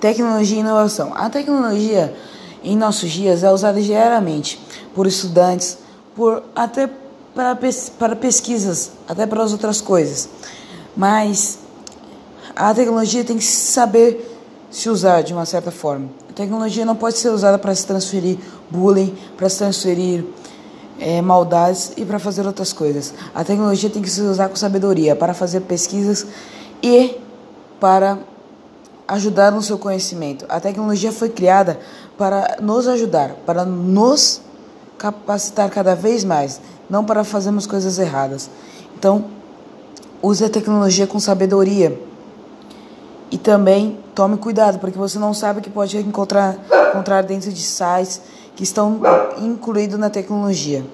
Tecnologia e inovação. A tecnologia em nossos dias é usada diariamente por estudantes, por até para, para pesquisas, até para as outras coisas. Mas a tecnologia tem que saber se usar de uma certa forma. A tecnologia não pode ser usada para se transferir bullying, para se transferir é, maldades e para fazer outras coisas. A tecnologia tem que se usar com sabedoria para fazer pesquisas e para ajudar no seu conhecimento. A tecnologia foi criada para nos ajudar, para nos capacitar cada vez mais, não para fazermos coisas erradas. Então, use a tecnologia com sabedoria. E também tome cuidado, porque você não sabe o que pode encontrar, encontrar dentro de sites que estão incluídos na tecnologia.